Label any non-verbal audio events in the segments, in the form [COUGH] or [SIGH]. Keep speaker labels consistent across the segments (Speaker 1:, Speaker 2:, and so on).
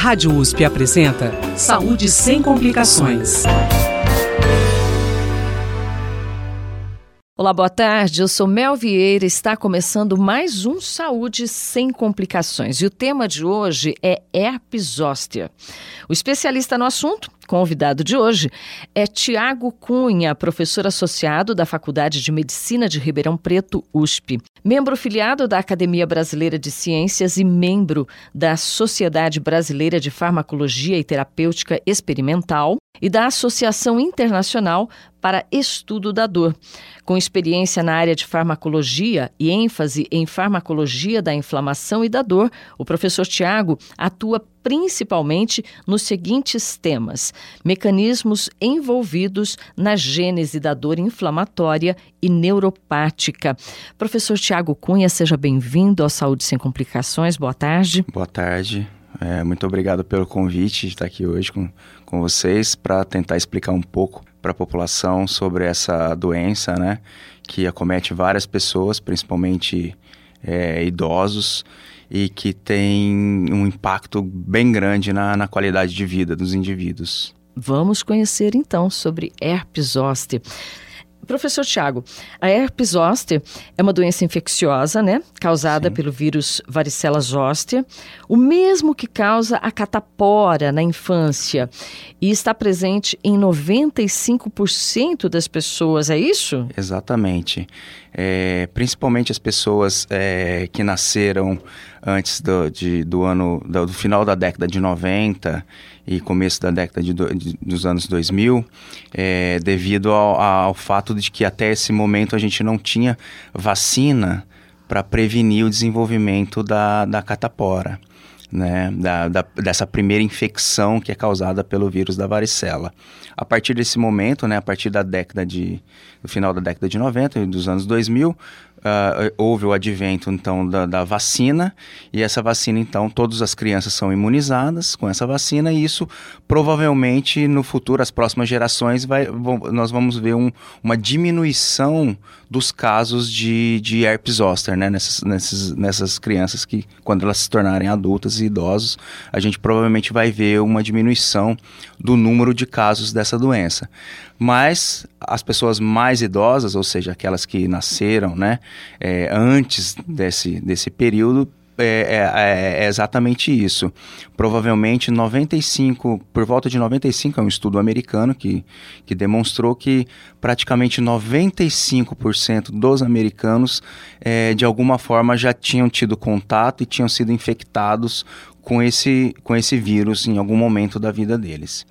Speaker 1: Rádio USP apresenta Saúde sem complicações.
Speaker 2: Olá, boa tarde. Eu sou Mel Vieira. Está começando mais um Saúde sem complicações. E o tema de hoje é herpes zoster. O especialista no assunto, convidado de hoje, é Tiago Cunha, professor associado da Faculdade de Medicina de Ribeirão Preto, USP, membro filiado da Academia Brasileira de Ciências e membro da Sociedade Brasileira de Farmacologia e Terapêutica Experimental e da Associação Internacional para Estudo da Dor. Com experiência na área de farmacologia e ênfase em farmacologia da inflamação e da dor, o professor Tiago atua principalmente nos seguintes temas: mecanismos envolvidos na gênese da dor inflamatória e neuropática. Professor Tiago Cunha, seja bem-vindo ao Saúde Sem Complicações. Boa tarde.
Speaker 3: Boa tarde. É, muito obrigado pelo convite de estar aqui hoje com, com vocês para tentar explicar um pouco para a população sobre essa doença, né, que acomete várias pessoas, principalmente é, idosos, e que tem um impacto bem grande na, na qualidade de vida dos indivíduos.
Speaker 2: Vamos conhecer então sobre herpes zoster. Professor Tiago, a herpes zoster é uma doença infecciosa, né? Causada Sim. pelo vírus varicela zoster, o mesmo que causa a catapora na infância e está presente em 95% das pessoas, é isso?
Speaker 3: Exatamente. É, principalmente as pessoas é, que nasceram antes do, de, do ano, do, do, final da década de 90 e começo da década de, de dos anos 2000, é, devido ao, ao fato de que até esse momento a gente não tinha vacina para prevenir o desenvolvimento da, da catapora. Né, da, da, dessa primeira infecção que é causada pelo vírus da varicela. A partir desse momento, né, a partir da década de, do final da década de 90 e dos anos 2000, Uh, houve o advento então da, da, vacina e essa vacina então todas as crianças são imunizadas com essa vacina e isso provavelmente no futuro as próximas gerações vai, vão, nós vamos ver um, uma diminuição dos casos de, de herpes zoster né? nessas, nessas, nessas crianças que quando elas se tornarem adultas e idosos a gente provavelmente vai ver uma diminuição do número de casos dessa doença mas as pessoas mais idosas, ou seja, aquelas que nasceram né, é, antes desse, desse período, é, é, é, exatamente isso. Provavelmente 95, por volta de 95, é um estudo americano que, que demonstrou que praticamente 95% dos americanos é, de alguma forma já tinham tido contato e tinham sido infectados com esse, com esse vírus em algum momento da vida deles.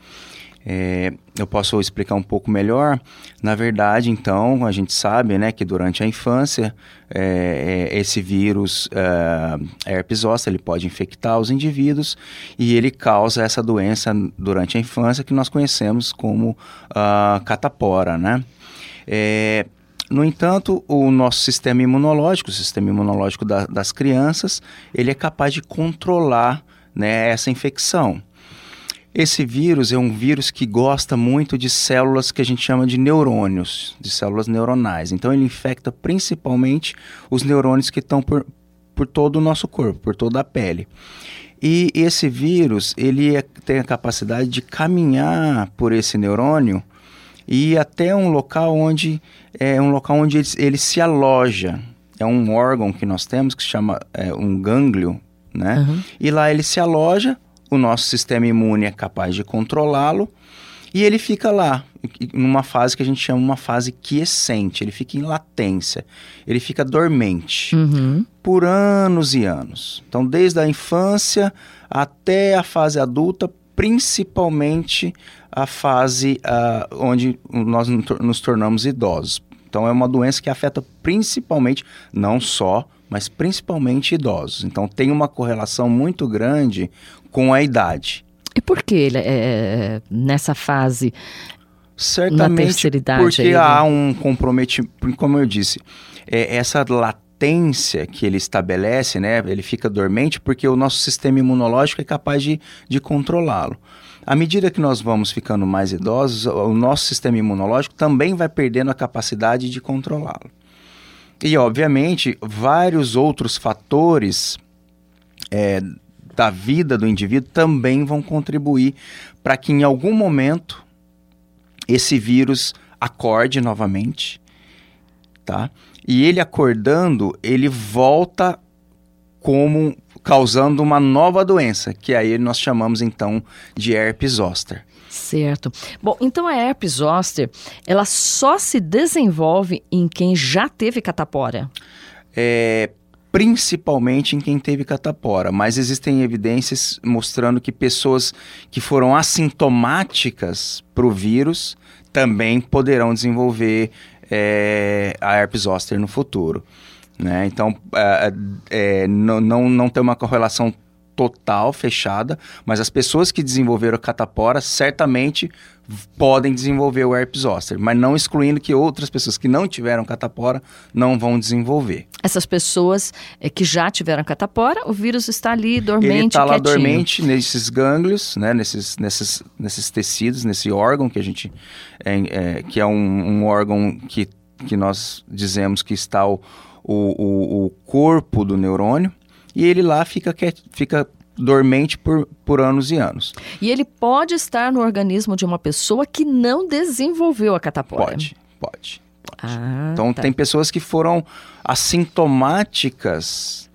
Speaker 3: É, eu posso explicar um pouco melhor. Na verdade, então, a gente sabe né, que durante a infância, é, é, esse vírus, é, herpes zoster, ele pode infectar os indivíduos e ele causa essa doença durante a infância que nós conhecemos como uh, catapora, né? É, no entanto, o nosso sistema imunológico, o sistema imunológico da, das crianças, ele é capaz de controlar né, essa infecção. Esse vírus é um vírus que gosta muito de células que a gente chama de neurônios, de células neuronais. Então ele infecta principalmente os neurônios que estão por, por todo o nosso corpo, por toda a pele. E esse vírus, ele é, tem a capacidade de caminhar por esse neurônio e ir até um local onde é um local onde ele, ele se aloja. É um órgão que nós temos que se chama é, um gânglio, né? Uhum. E lá ele se aloja, o nosso sistema imune é capaz de controlá-lo e ele fica lá, numa fase que a gente chama uma fase quiescente, ele fica em latência, ele fica dormente uhum. por anos e anos. Então, desde a infância até a fase adulta, principalmente a fase uh, onde nós nos tornamos idosos. Então, é uma doença que afeta principalmente, não só, mas principalmente idosos. Então, tem uma correlação muito grande com a idade.
Speaker 2: E por que ele é, é nessa fase?
Speaker 3: Certamente porque aí, há um comprometimento, como eu disse, é, essa latência que ele estabelece, né, ele fica dormente porque o nosso sistema imunológico é capaz de, de controlá-lo. À medida que nós vamos ficando mais idosos, o nosso sistema imunológico também vai perdendo a capacidade de controlá-lo. E, obviamente, vários outros fatores é, da vida do indivíduo também vão contribuir para que em algum momento esse vírus acorde novamente, tá? E ele acordando, ele volta como causando uma nova doença, que aí nós chamamos então de herpes zoster.
Speaker 2: Certo. Bom, então a herpes zoster, ela só se desenvolve em quem já teve catapora?
Speaker 3: É, principalmente em quem teve catapora, mas existem evidências mostrando que pessoas que foram assintomáticas para o vírus também poderão desenvolver é, a herpes zoster no futuro. Né? Então, é, é, não, não, não tem uma correlação total, fechada, mas as pessoas que desenvolveram catapora certamente podem desenvolver o herpes zoster, mas não excluindo que outras pessoas que não tiveram catapora não vão desenvolver.
Speaker 2: Essas pessoas é, que já tiveram catapora, o vírus está ali dormente,
Speaker 3: Ele está lá
Speaker 2: quietinho.
Speaker 3: dormente nesses gânglios, né, nesses, nesses, nesses tecidos, nesse órgão que a gente é, é, que é um, um, órgão que, que nós dizemos que está o, o, o corpo do neurônio e ele lá fica, fica dormente por, por anos e anos.
Speaker 2: E ele pode estar no organismo de uma pessoa que não desenvolveu a catapora?
Speaker 3: Pode, pode. pode.
Speaker 2: Ah,
Speaker 3: então
Speaker 2: tá.
Speaker 3: tem pessoas que foram assintomáticas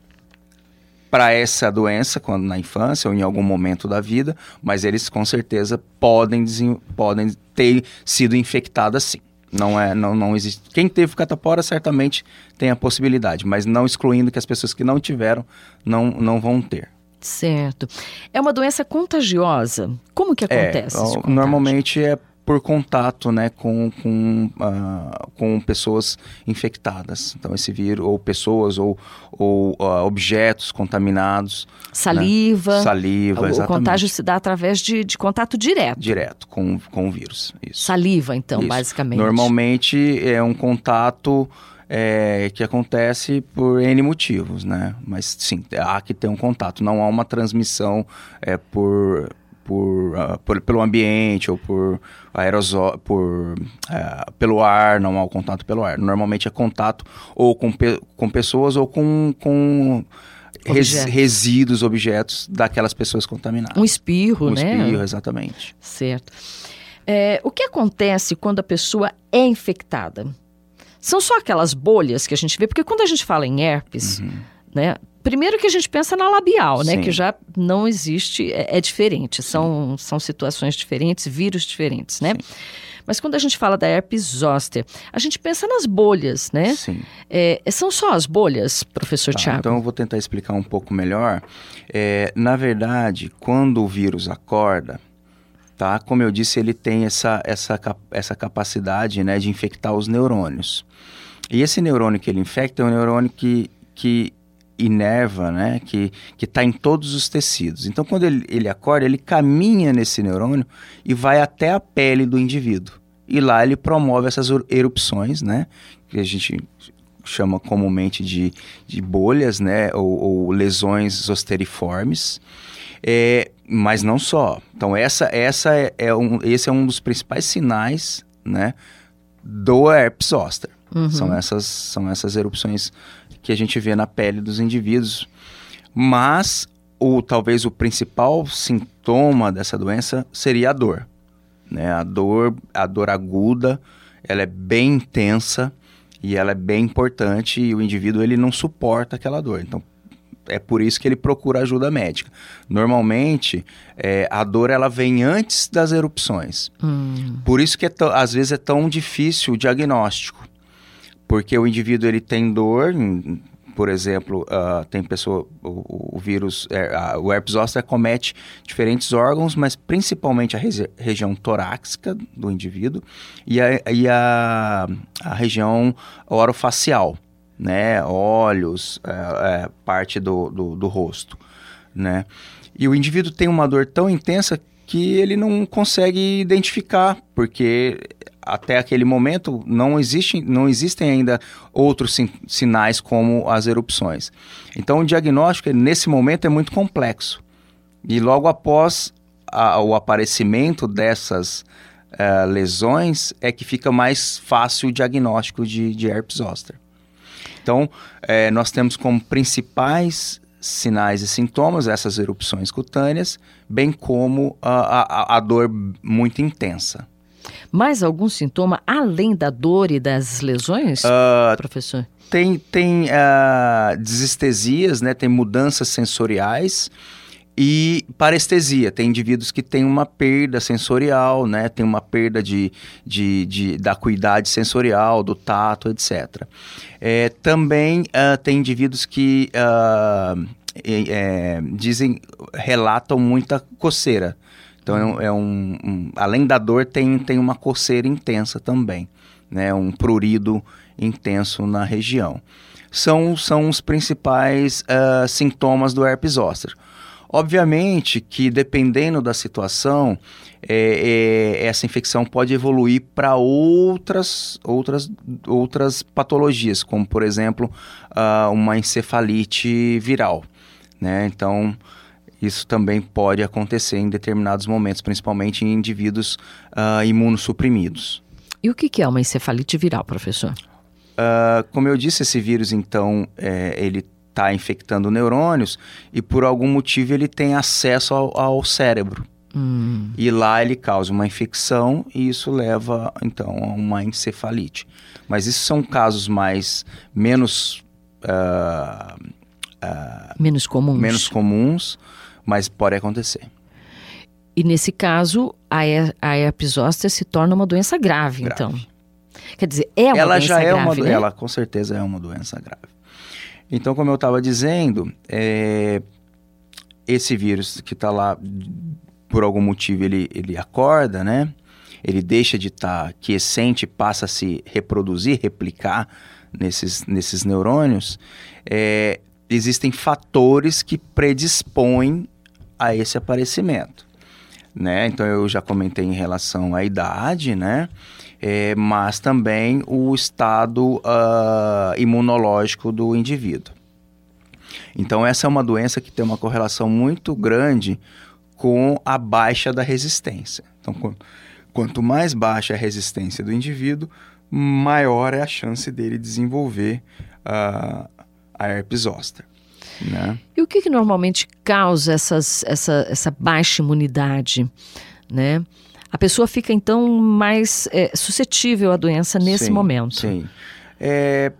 Speaker 3: para essa doença quando na infância ou em algum momento da vida, mas eles com certeza podem, podem ter sido infectados sim. Não é, não, não existe. Quem teve catapora certamente tem a possibilidade, mas não excluindo que as pessoas que não tiveram não, não vão ter.
Speaker 2: Certo. É uma doença contagiosa. Como que acontece?
Speaker 3: É, normalmente é por contato né, com, com, uh, com pessoas infectadas. Então, esse vírus, ou pessoas, ou, ou uh, objetos contaminados.
Speaker 2: Saliva.
Speaker 3: Né? Saliva,
Speaker 2: o,
Speaker 3: exatamente.
Speaker 2: O contágio se dá através de, de contato direto.
Speaker 3: Direto com, com o vírus. Isso.
Speaker 2: Saliva, então,
Speaker 3: Isso.
Speaker 2: basicamente.
Speaker 3: Normalmente é um contato. É, que acontece por N motivos, né? Mas sim, há que ter um contato. Não há uma transmissão é, por, por, uh, por, pelo ambiente ou por aerosol, por uh, pelo ar, não há o contato pelo ar. Normalmente é contato ou com, pe com pessoas ou com, com res resíduos, objetos daquelas pessoas contaminadas.
Speaker 2: Um espirro,
Speaker 3: um
Speaker 2: né?
Speaker 3: Um espirro, exatamente.
Speaker 2: Certo. É, o que acontece quando a pessoa é infectada? São só aquelas bolhas que a gente vê, porque quando a gente fala em herpes, uhum. né? Primeiro que a gente pensa na labial, né?
Speaker 3: Sim.
Speaker 2: Que já não existe, é, é diferente. São, são situações diferentes, vírus diferentes, né?
Speaker 3: Sim.
Speaker 2: Mas quando a gente fala da herpes zoster, a gente pensa nas bolhas, né?
Speaker 3: Sim.
Speaker 2: É, são só as bolhas, professor
Speaker 3: Tá,
Speaker 2: Tiago?
Speaker 3: então eu vou tentar explicar um pouco melhor. É, na verdade, quando o vírus acorda, tá? Como eu disse, ele tem essa, essa, essa capacidade né, de infectar os neurônios. E esse neurônio que ele infecta é um neurônio que, que inerva, né? Que está em todos os tecidos. Então, quando ele, ele acorda, ele caminha nesse neurônio e vai até a pele do indivíduo. E lá ele promove essas erupções, né? Que a gente chama comumente de, de bolhas, né? Ou, ou lesões zosteriformes. É, mas não só. Então, essa, essa é, é um, esse é um dos principais sinais, né? Do herpes zoster.
Speaker 2: Uhum.
Speaker 3: São, essas, são essas erupções que a gente vê na pele dos indivíduos. Mas o talvez o principal sintoma dessa doença seria a dor. Né? A dor, a dor aguda, ela é bem intensa e ela é bem importante e o indivíduo ele não suporta aquela dor. Então é por isso que ele procura ajuda médica. Normalmente é, a dor ela vem antes das erupções.
Speaker 2: Hum.
Speaker 3: Por isso que é às vezes é tão difícil o diagnóstico porque o indivíduo ele tem dor, por exemplo, uh, tem pessoa, o, o vírus, é, uh, o herpes zoster acomete diferentes órgãos, mas principalmente a regi região torácica do indivíduo e a, e a, a região orofacial, né, olhos, é, é, parte do, do, do rosto, né. E o indivíduo tem uma dor tão intensa que ele não consegue identificar, porque até aquele momento não, existe, não existem ainda outros sin sinais como as erupções. Então o diagnóstico nesse momento é muito complexo. E logo após a, o aparecimento dessas uh, lesões é que fica mais fácil o diagnóstico de, de herpes zoster. Então, eh, nós temos como principais sinais e sintomas, essas erupções cutâneas, bem como a, a, a dor muito intensa.
Speaker 2: Mais algum sintoma além da dor e das lesões, uh, professor?
Speaker 3: Tem, tem uh, desestesias, né? tem mudanças sensoriais e parestesia. Tem indivíduos que têm uma perda sensorial, né? tem uma perda de, de, de da acuidade sensorial, do tato, etc. É, também uh, tem indivíduos que é, dizem, relatam muita coceira. Então é, um, é um, um, além da dor tem, tem uma coceira intensa também, né? Um prurido intenso na região. São, são os principais uh, sintomas do herpes zoster. Obviamente que dependendo da situação, é, é, essa infecção pode evoluir para outras, outras, outras patologias, como por exemplo uh, uma encefalite viral. Né? Então, isso também pode acontecer em determinados momentos, principalmente em indivíduos uh, imunossuprimidos.
Speaker 2: E o que é uma encefalite viral, professor?
Speaker 3: Uh, como eu disse, esse vírus, então, é, ele está infectando neurônios e por algum motivo ele tem acesso ao, ao cérebro. Hum. E lá ele causa uma infecção e isso leva, então, a uma encefalite. Mas isso são casos mais, menos... Uh,
Speaker 2: menos comuns.
Speaker 3: Menos comuns mas pode acontecer.
Speaker 2: E nesse caso, a, a herpes zoster se torna uma doença grave, grave. então. Quer dizer, é uma
Speaker 3: ela
Speaker 2: doença
Speaker 3: já
Speaker 2: grave,
Speaker 3: é uma,
Speaker 2: né?
Speaker 3: Ela com certeza é uma doença grave. Então, como eu estava dizendo, é, esse vírus que está lá, por algum motivo, ele, ele acorda, né? Ele deixa de estar tá quiescente, passa a se reproduzir, replicar nesses, nesses neurônios. É, existem fatores que predispõem a esse aparecimento. Né? Então eu já comentei em relação à idade, né? É, mas também o estado uh, imunológico do indivíduo. Então essa é uma doença que tem uma correlação muito grande com a baixa da resistência. Então quanto mais baixa a resistência do indivíduo, maior é a chance dele desenvolver uh, a herpes zoster. Né?
Speaker 2: E o que, que normalmente causa essas, essa, essa baixa imunidade? Né? A pessoa fica então mais é, suscetível à doença nesse
Speaker 3: sim,
Speaker 2: momento.
Speaker 3: Sim. É,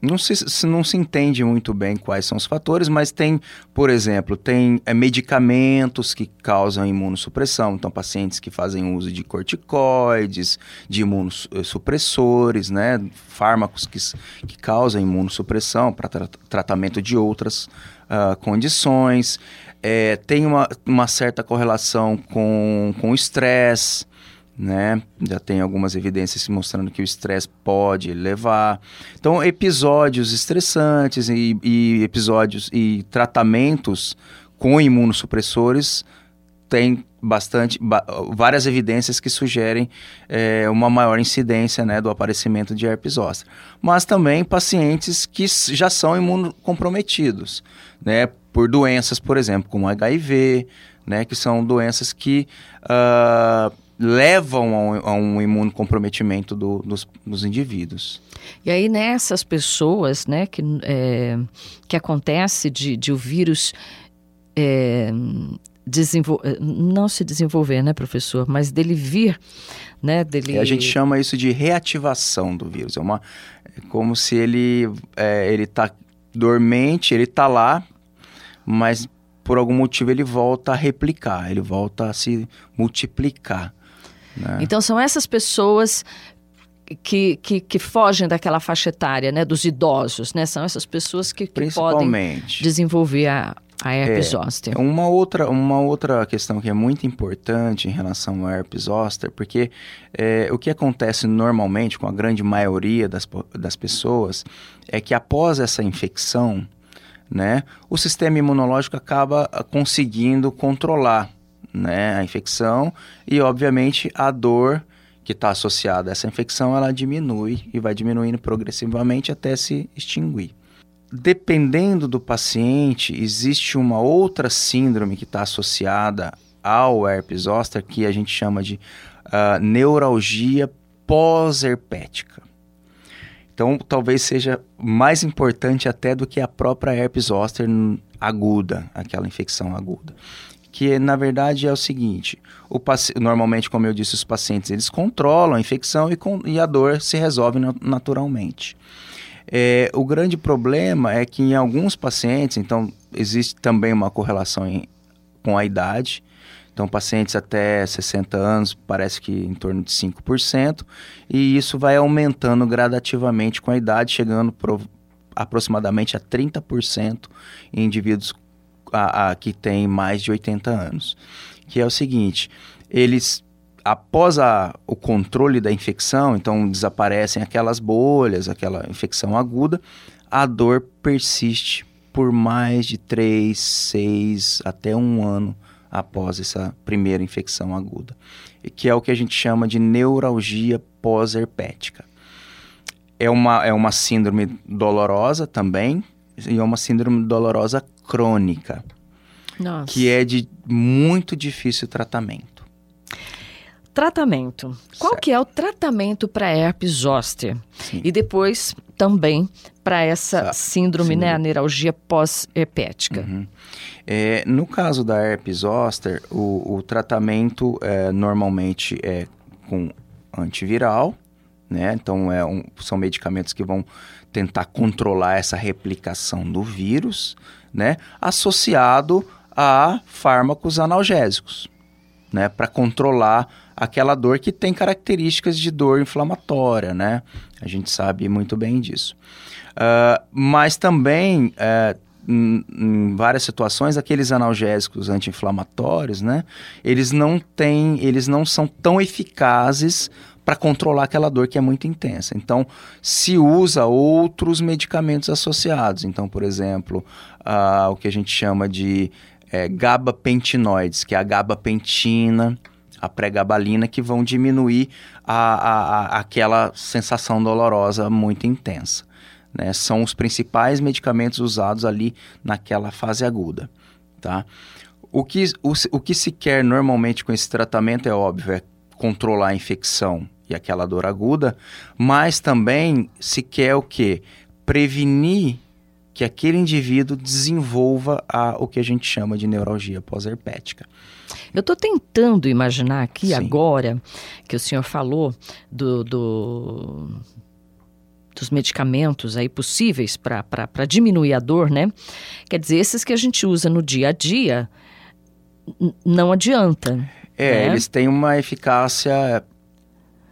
Speaker 3: não se, não se entende muito bem quais são os fatores, mas tem, por exemplo, tem é, medicamentos que causam imunossupressão. Então, pacientes que fazem uso de corticoides, de imunossupressores, né? Fármacos que, que causam imunossupressão para tra tratamento de outras uh, condições. É, tem uma, uma certa correlação com o estresse, né? Já tem algumas evidências mostrando que o estresse pode levar. Então, episódios estressantes e, e episódios e tratamentos com imunossupressores tem bastante várias evidências que sugerem é, uma maior incidência né, do aparecimento de herpes zoster. Mas também pacientes que já são imunocomprometidos, né, por doenças, por exemplo, como HIV, né, que são doenças que uh, levam a um, a um imunocomprometimento do, dos, dos, indivíduos.
Speaker 2: E aí nessas pessoas, né, que, é, que acontece de, de o vírus é, não se desenvolver, né, professor, mas dele vir, né, dele...
Speaker 3: a gente chama isso de reativação do vírus, é uma, é como se ele é, ele está dormente, ele está lá, mas por algum motivo ele volta a replicar, ele volta a se multiplicar.
Speaker 2: Né? Então são essas pessoas que, que, que, fogem daquela faixa etária, né, dos idosos, né? São essas pessoas que, que podem desenvolver a, a herpes é, zoster.
Speaker 3: Uma outra, uma outra questão que é muito importante em relação ao herpes zoster, porque é, o que acontece normalmente com a grande maioria das, das pessoas é que após essa infecção, né, o sistema imunológico acaba conseguindo controlar né, a infecção e, obviamente, a dor que está associada a essa infecção, ela diminui e vai diminuindo progressivamente até se extinguir. Dependendo do paciente, existe uma outra síndrome que está associada ao herpes zoster que a gente chama de uh, neuralgia pós-herpética. Então, talvez seja mais importante até do que a própria herpes zoster aguda, aquela infecção aguda. Que na verdade é o seguinte: o normalmente, como eu disse, os pacientes eles controlam a infecção e, com, e a dor se resolve naturalmente. É, o grande problema é que em alguns pacientes, então existe também uma correlação em, com a idade. Então, pacientes até 60 anos, parece que em torno de 5%, e isso vai aumentando gradativamente com a idade, chegando pro, aproximadamente a 30% em indivíduos a, a, que têm mais de 80 anos. Que é o seguinte, eles após a, o controle da infecção, então desaparecem aquelas bolhas, aquela infecção aguda, a dor persiste por mais de 3, 6, até um ano após essa primeira infecção aguda, que é o que a gente chama de neuralgia pós-herpética. É uma, é uma síndrome dolorosa também, e é uma síndrome dolorosa crônica, Nossa. que é de muito difícil tratamento.
Speaker 2: Tratamento. Qual certo. que é o tratamento para herpes zoster? Sim. E depois também para essa síndrome, síndrome, né, a neuralgia pós-herpética. Uhum.
Speaker 3: É, no caso da herpes zoster, o, o tratamento é, normalmente é com antiviral, né? Então é um, são medicamentos que vão tentar controlar essa replicação do vírus, né? Associado a fármacos analgésicos, né? Para controlar aquela dor que tem características de dor inflamatória, né? A gente sabe muito bem disso. Uh, mas também, uh, em, em, várias situações, aqueles analgésicos anti-inflamatórios, né? Eles não têm, eles não são tão eficazes para controlar aquela dor que é muito intensa. Então, se usa outros medicamentos associados. Então, por exemplo, uh, o que a gente chama de é, gabapentinoides, que é a gabapentina, a pregabalina, que vão diminuir a, a, a, aquela sensação dolorosa muito intensa. Né? São os principais medicamentos usados ali naquela fase aguda. Tá? O, que, o, o que se quer normalmente com esse tratamento é óbvio, é controlar a infecção e aquela dor aguda, mas também se quer o que? Prevenir que aquele indivíduo desenvolva a, o que a gente chama de neuralgia pós-herpética.
Speaker 2: Eu estou tentando imaginar aqui Sim. agora que o senhor falou do, do dos medicamentos aí possíveis para diminuir a dor, né? Quer dizer, esses que a gente usa no dia a dia não adianta.
Speaker 3: É, né? eles têm uma eficácia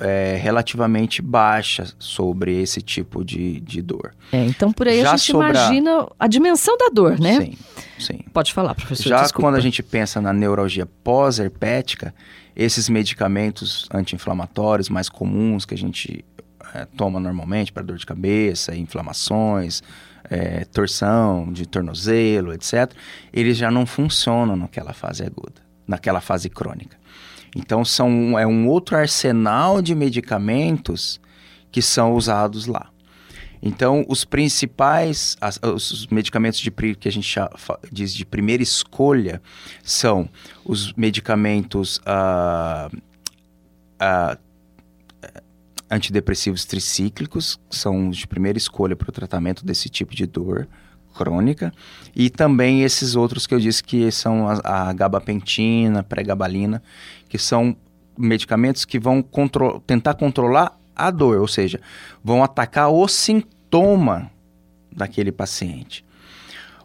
Speaker 3: é, relativamente baixa sobre esse tipo de, de dor.
Speaker 2: É, então por aí Já a gente imagina a dimensão da dor, né?
Speaker 3: Sim, sim.
Speaker 2: Pode falar, professor.
Speaker 3: Já
Speaker 2: desculpa.
Speaker 3: quando a gente pensa na neuralgia pós-herpética, esses medicamentos anti-inflamatórios mais comuns que a gente é, toma normalmente para dor de cabeça, inflamações, é, torção de tornozelo, etc., eles já não funcionam naquela fase aguda, naquela fase crônica. Então são, é um outro arsenal de medicamentos que são usados lá. Então, os principais, as, os medicamentos de, que a gente diz de primeira escolha são os medicamentos uh, uh, antidepressivos tricíclicos, que são de primeira escolha para o tratamento desse tipo de dor crônica, e também esses outros que eu disse que são a, a gabapentina, pregabalina, que são medicamentos que vão contro tentar controlar a dor, ou seja, vão atacar o sintoma daquele paciente.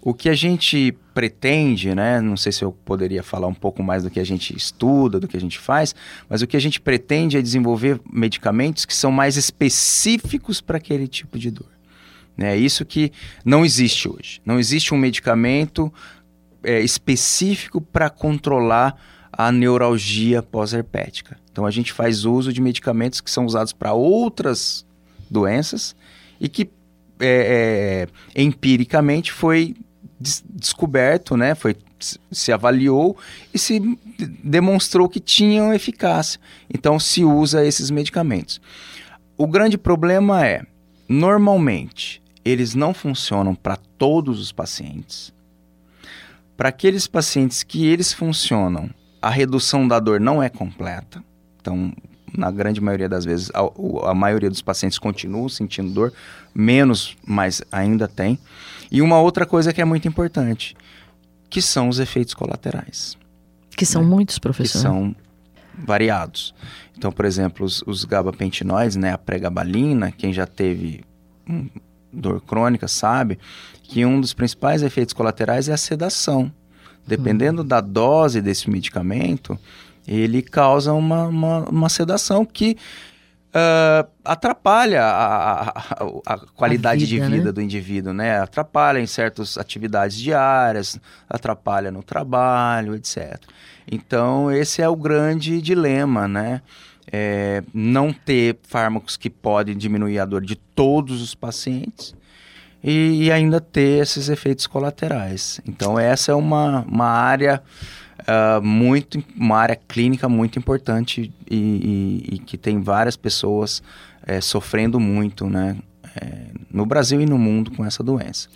Speaker 3: O que a gente pretende, né? Não sei se eu poderia falar um pouco mais do que a gente estuda, do que a gente faz, mas o que a gente pretende é desenvolver medicamentos que são mais específicos para aquele tipo de dor. É isso que não existe hoje. Não existe um medicamento é, específico para controlar a neuralgia pós-herpética. Então a gente faz uso de medicamentos que são usados para outras doenças e que é, é, empiricamente foi des descoberto, né? Foi se avaliou e se demonstrou que tinham eficácia. Então se usa esses medicamentos. O grande problema é, normalmente, eles não funcionam para todos os pacientes. Para aqueles pacientes que eles funcionam a redução da dor não é completa. Então, na grande maioria das vezes, a, a maioria dos pacientes continuam sentindo dor, menos, mas ainda tem. E uma outra coisa que é muito importante, que são os efeitos colaterais.
Speaker 2: Que são né? muitos, professor.
Speaker 3: Que são variados. Então, por exemplo, os, os gabapentinoides, né, a pregabalina, quem já teve hum, dor crônica sabe que um dos principais efeitos colaterais é a sedação. Dependendo uhum. da dose desse medicamento, ele causa uma, uma, uma sedação que uh, atrapalha a, a, a qualidade vida, de vida né? do indivíduo, né? Atrapalha em certas atividades diárias, atrapalha no trabalho, etc. Então, esse é o grande dilema, né? É, não ter fármacos que podem diminuir a dor de todos os pacientes e, e, ainda ter esses efeitos colaterais. Então, essa é uma, uma área uh, muito, uma área clínica muito importante e, e, e que tem várias pessoas é, sofrendo muito, né? É, no Brasil e no mundo com essa doença.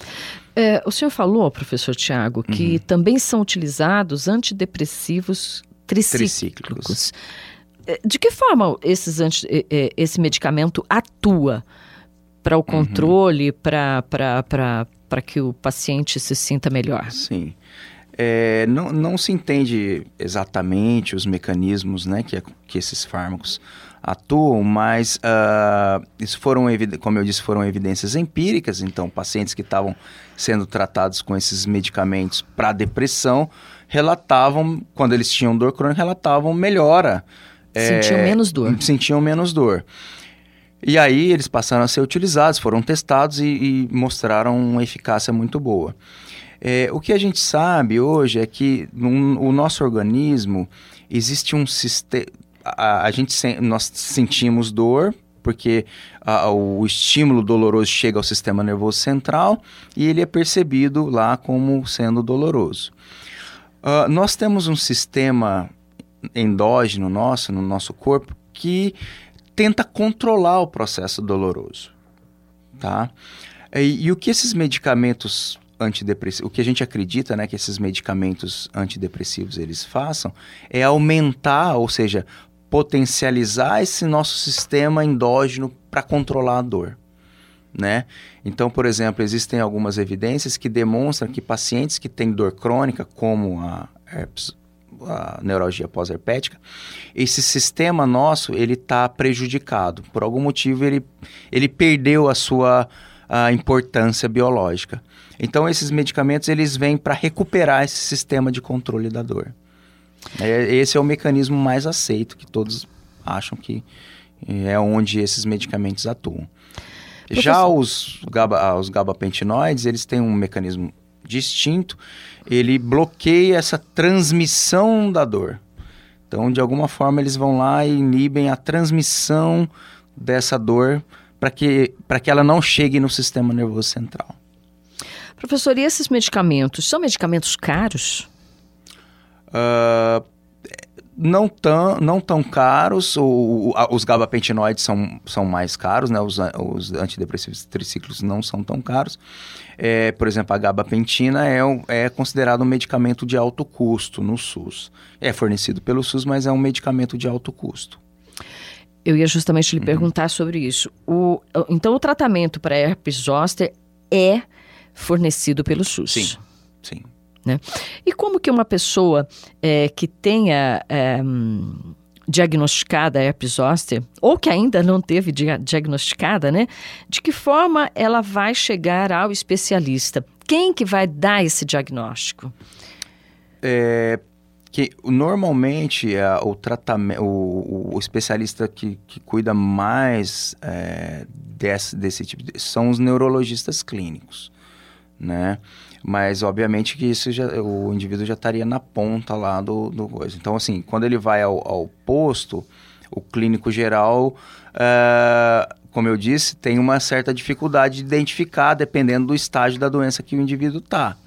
Speaker 2: É, o senhor falou, professor Tiago, que uhum. também são utilizados antidepressivos tricíclicos. tricíclicos. É, de que forma esses anti, esse medicamento atua para o uhum. controle, uhum. para que o paciente se sinta melhor?
Speaker 3: Sim. É, não, não se entende exatamente os mecanismos né, que, que esses fármacos atuam, mas uh, isso foram, como eu disse, foram evidências empíricas. Então, pacientes que estavam sendo tratados com esses medicamentos para depressão relatavam, quando eles tinham dor crônica, relatavam melhora.
Speaker 2: Sentiam é, menos dor. [LAUGHS]
Speaker 3: Sentiam menos dor. E aí eles passaram a ser utilizados, foram testados e, e mostraram uma eficácia muito boa. É, o que a gente sabe hoje é que no o nosso organismo existe um sistema. A, a, gente nós sentimos dor porque a, o estímulo doloroso chega ao sistema nervoso central e ele é percebido lá como sendo doloroso. Uh, nós temos um sistema endógeno nosso, no nosso corpo, que tenta controlar o processo doloroso, tá? E, e o que esses medicamentos antidepressivos, o que a gente acredita, né, que esses medicamentos antidepressivos eles façam é aumentar, ou seja, potencializar esse nosso sistema endógeno para controlar a dor, né? Então, por exemplo, existem algumas evidências que demonstram que pacientes que têm dor crônica, como a herpes, a neuralgia pós-herpética, esse sistema nosso ele está prejudicado por algum motivo ele ele perdeu a sua a importância biológica. Então esses medicamentos eles vêm para recuperar esse sistema de controle da dor. É, esse é o mecanismo mais aceito que todos acham que é onde esses medicamentos atuam. Professor... Já os, GABA, os gabapentinoides, eles têm um mecanismo distinto, ele bloqueia essa transmissão da dor. Então, de alguma forma, eles vão lá e inibem a transmissão dessa dor para que, que ela não chegue no sistema nervoso central.
Speaker 2: Professor, e esses medicamentos são medicamentos caros?
Speaker 3: Uh, não, tão, não tão caros, o, o, os gabapentinoides são, são mais caros, né? os, os antidepressivos triciclos não são tão caros. É, por exemplo, a gabapentina é, é considerado um medicamento de alto custo no SUS. É fornecido pelo SUS, mas é um medicamento de alto custo.
Speaker 2: Eu ia justamente lhe uhum. perguntar sobre isso. O, então, o tratamento para herpes zoster é fornecido pelo SUS.
Speaker 3: Sim, sim.
Speaker 2: Né? E como que uma pessoa é, que tenha é, diagnosticada herpes zoster, ou que ainda não teve dia diagnosticada, né? De que forma ela vai chegar ao especialista? Quem que vai dar esse diagnóstico?
Speaker 3: É, que normalmente é, o tratamento, o, o, especialista que, que cuida mais é, desse, desse tipo de, são os neurologistas clínicos, né? Mas obviamente que isso já, o indivíduo já estaria na ponta lá do, do coisa. Então assim, quando ele vai ao, ao posto, o clínico geral, é, como eu disse, tem uma certa dificuldade de identificar, dependendo do estágio da doença que o indivíduo está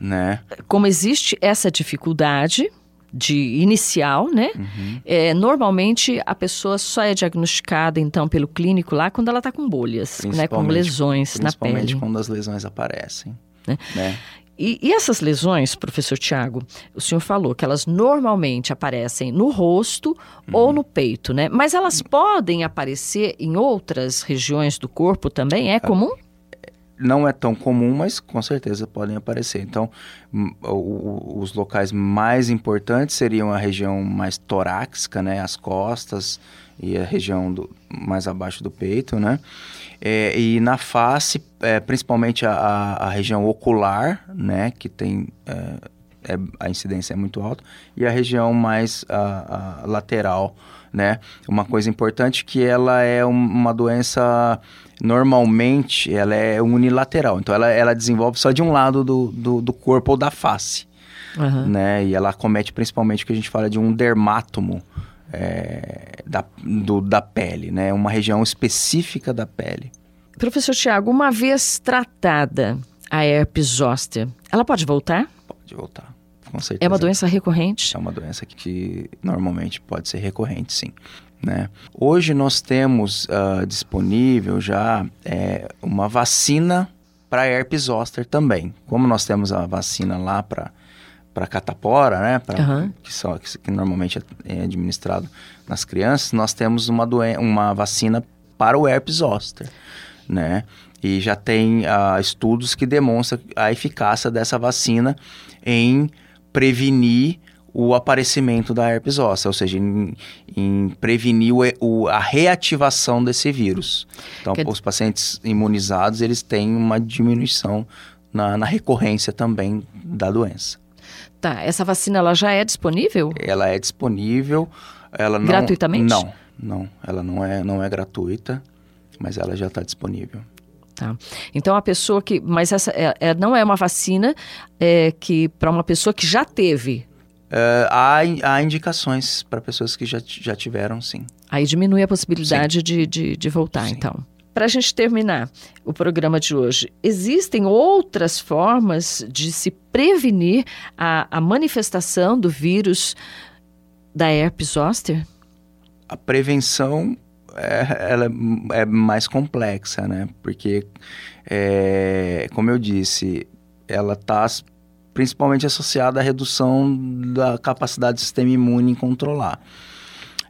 Speaker 3: né?
Speaker 2: Como existe essa dificuldade de inicial, né? Uhum. É, normalmente a pessoa só é diagnosticada então pelo clínico lá quando ela está com bolhas, né? Com lesões na pele.
Speaker 3: Principalmente quando as lesões aparecem. Né? né?
Speaker 2: E, e, essas lesões, professor Tiago, o senhor falou que elas normalmente aparecem no rosto uhum. ou no peito, né? Mas elas podem aparecer em outras regiões do corpo também? É comum?
Speaker 3: Não é tão comum, mas com certeza podem aparecer. Então, os locais mais importantes seriam a região mais torácica, né, as costas e a região do, mais abaixo do peito, né? É, e na face, é, principalmente a, a, região ocular, né, que tem é, é, a incidência é muito alta, e a região mais a, a lateral, né? Uma coisa importante que ela é uma doença normalmente ela é unilateral, então ela, ela desenvolve só de um lado do, do, do corpo ou da face, uhum. né? E ela comete principalmente o que a gente fala de um dermátomo é, da, do, da pele, né? Uma região específica da pele.
Speaker 2: Professor Tiago, uma vez tratada a herpes zoster, ela pode voltar?
Speaker 3: Pode voltar, com certeza.
Speaker 2: É uma doença recorrente?
Speaker 3: É uma doença que, que normalmente pode ser recorrente, sim. Né? Hoje nós temos uh, disponível já é, uma vacina para herpes zoster também. Como nós temos a vacina lá para para catapora, né, pra, uhum. que, só, que, que, normalmente é administrado nas crianças, nós temos uma, doen uma vacina para o herpes zoster, né? E já tem uh, estudos que demonstram a eficácia dessa vacina em prevenir o aparecimento da herpes zoster, ou seja, em, em prevenir o, o, a reativação desse vírus. Então, que... os pacientes imunizados, eles têm uma diminuição na, na, recorrência também da doença.
Speaker 2: Tá, essa vacina ela já é disponível?
Speaker 3: Ela é disponível, ela não...
Speaker 2: Gratuitamente?
Speaker 3: Não, não, ela não é, não é gratuita, mas ela já está disponível.
Speaker 2: Tá. Então a pessoa que, mas essa é, é, não é uma vacina é, que para uma pessoa que já teve
Speaker 3: Uh, há, há indicações para pessoas que já, já tiveram, sim.
Speaker 2: Aí diminui a possibilidade de, de, de, voltar, sim. então. Para a gente terminar o programa de hoje, existem outras formas de se prevenir a, a manifestação do vírus da herpes zoster?
Speaker 3: A prevenção é, ela é mais complexa, né? Porque, é, como eu disse, ela está principalmente associada à redução da capacidade do sistema imune em controlar.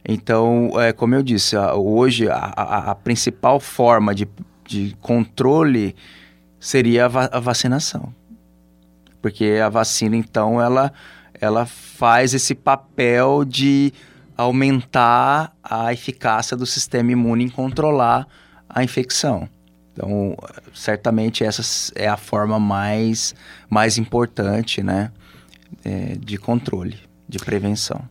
Speaker 3: Então, é, como eu disse, hoje a, a, a, principal forma de, de controle seria a, va a, vacinação. Porque a vacina, então, ela, ela faz esse papel de aumentar a eficácia do sistema imune em controlar a infecção. Então, certamente essa é a forma mais, mais importante, né, é, de controle, de prevenção.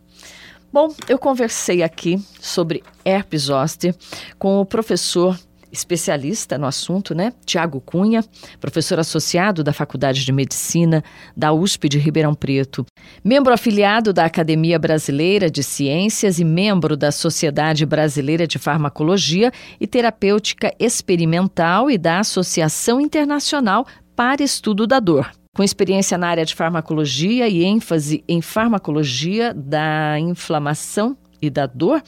Speaker 2: Bom, eu conversei aqui sobre herpes zoster com o professor especialista no assunto, né? Tiago Cunha, professor associado da Faculdade de Medicina da USP de Ribeirão Preto, membro afiliado da Academia Brasileira de Ciências e membro da Sociedade Brasileira de Farmacologia e Terapêutica Experimental e da Associação Internacional para Estudo da Dor. Com experiência na área de farmacologia e ênfase em farmacologia da inflamação e da dor,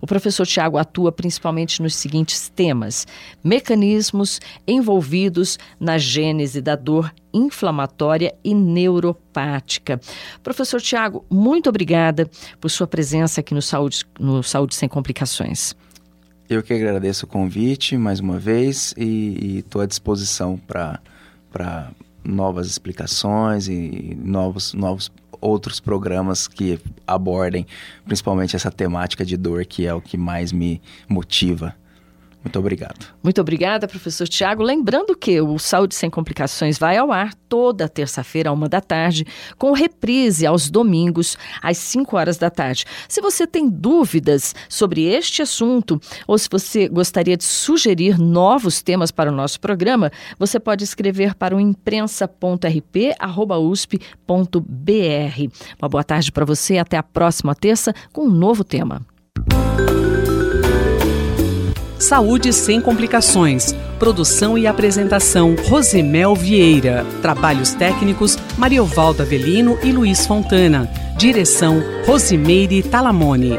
Speaker 2: o professor Tiago atua principalmente nos seguintes temas: mecanismos envolvidos na gênese da dor inflamatória e neuropática. Professor Tiago, muito obrigada por sua presença aqui no Saúde, no Saúde Sem Complicações.
Speaker 3: Eu que agradeço o convite mais uma vez e estou à disposição para novas explicações e novos, novos outros programas que abordem principalmente essa temática de dor, que é o que mais me motiva. Muito obrigado.
Speaker 2: Muito obrigada, professor Tiago. Lembrando que o Saúde Sem Complicações vai ao ar toda terça-feira, à uma da tarde, com reprise aos domingos, às 5 horas da tarde. Se você tem dúvidas sobre este assunto ou se você gostaria de sugerir novos temas para o nosso programa, você pode escrever para o imprensa.rp.usp.br. Uma boa tarde para você e até a próxima terça com um novo tema.
Speaker 1: Saúde sem complicações. Produção e apresentação Rosemel Vieira. Trabalhos técnicos Mariovaldo Avelino e Luiz Fontana. Direção Rosimeire Talamone.